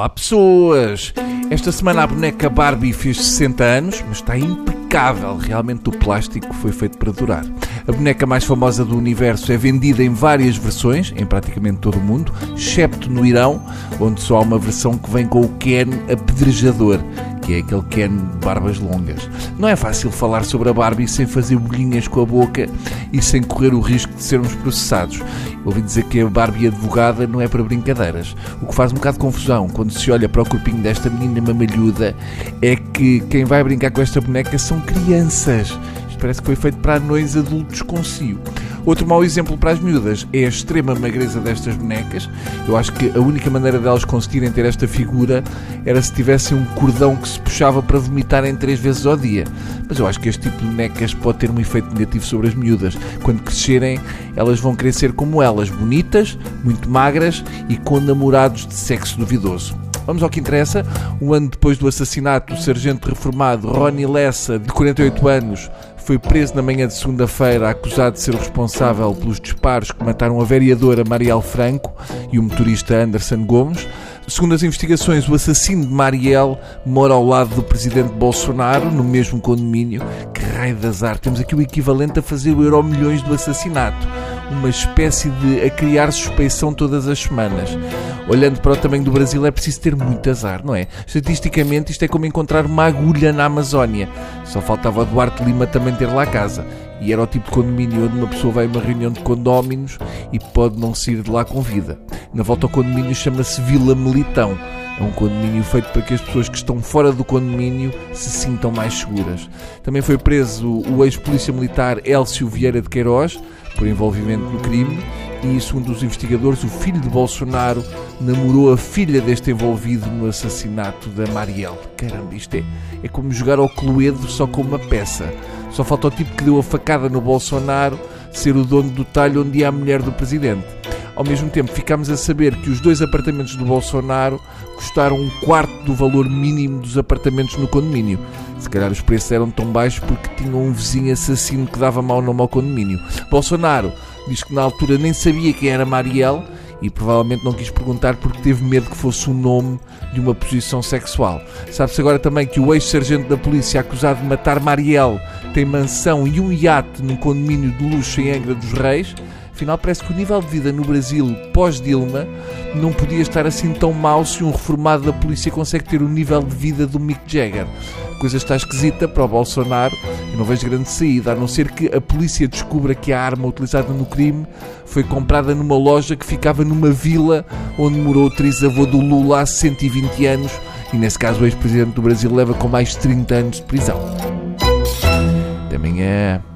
Olá pessoas! Esta semana a boneca Barbie fez 60 anos, mas está impecável. Realmente o plástico foi feito para durar. A boneca mais famosa do universo é vendida em várias versões, em praticamente todo o mundo, excepto no Irão, onde só há uma versão que vem com o Ken apedrejador que é aquele Ken de barbas longas. Não é fácil falar sobre a Barbie sem fazer bolinhas com a boca e sem correr o risco de sermos processados. Ouvi dizer que a Barbie advogada não é para brincadeiras. O que faz um bocado de confusão quando se olha para o corpinho desta menina mamalhuda é que quem vai brincar com esta boneca são crianças. Isto parece que foi feito para anões adultos com cio. Outro mau exemplo para as miúdas é a extrema magreza destas bonecas. Eu acho que a única maneira delas conseguirem ter esta figura era se tivessem um cordão que se puxava para vomitarem três vezes ao dia. Mas eu acho que este tipo de bonecas pode ter um efeito negativo sobre as miúdas. Quando crescerem, elas vão ser como elas, bonitas, muito magras e com namorados de sexo duvidoso. Vamos ao que interessa. Um ano depois do assassinato, o sargento reformado Ronnie Lessa, de 48 anos, foi preso na manhã de segunda-feira acusado de ser responsável pelos disparos que mataram a vereadora Marielle Franco e o motorista Anderson Gomes. Segundo as investigações, o assassino de Marielle mora ao lado do presidente Bolsonaro, no mesmo condomínio. Que raio de azar! Temos aqui o equivalente a fazer o euro milhões do assassinato uma espécie de a criar suspeição todas as semanas. Olhando para o tamanho do Brasil, é preciso ter muito azar, não é? Estatisticamente, isto é como encontrar uma agulha na Amazónia. Só faltava Duarte Lima também ter lá casa. E era o tipo de condomínio onde uma pessoa vai a uma reunião de condóminos e pode não sair de lá com vida. Na volta ao condomínio chama-se Vila Militão. É um condomínio feito para que as pessoas que estão fora do condomínio se sintam mais seguras. Também foi preso o ex-polícia militar Elcio Vieira de Queiroz, por envolvimento no crime e, segundo os investigadores, o filho de Bolsonaro namorou a filha deste envolvido no assassinato da Marielle. Caramba, isto é, é como jogar ao Cluedo só com uma peça. Só falta o tipo que deu a facada no Bolsonaro ser o dono do talho onde há a mulher do presidente. Ao mesmo tempo, ficámos a saber que os dois apartamentos do Bolsonaro custaram um quarto do valor mínimo dos apartamentos no condomínio. Se calhar os preços eram tão baixos porque tinham um vizinho assassino que dava mau nome ao condomínio. Bolsonaro diz que na altura nem sabia quem era Marielle e provavelmente não quis perguntar porque teve medo que fosse o nome de uma posição sexual. Sabe-se agora também que o ex-sargento da polícia acusado de matar Marielle tem mansão e um iate num condomínio de luxo em Angra dos Reis. Afinal, parece que o nível de vida no Brasil pós-Dilma não podia estar assim tão mau se um reformado da polícia consegue ter o nível de vida do Mick Jagger. A coisa está esquisita para o Bolsonaro e não vejo grande saída, a não ser que a polícia descubra que a arma utilizada no crime foi comprada numa loja que ficava numa vila onde morou o trisavô do Lula há 120 anos e, nesse caso, o ex-presidente do Brasil leva com mais de 30 anos de prisão. Até amanhã.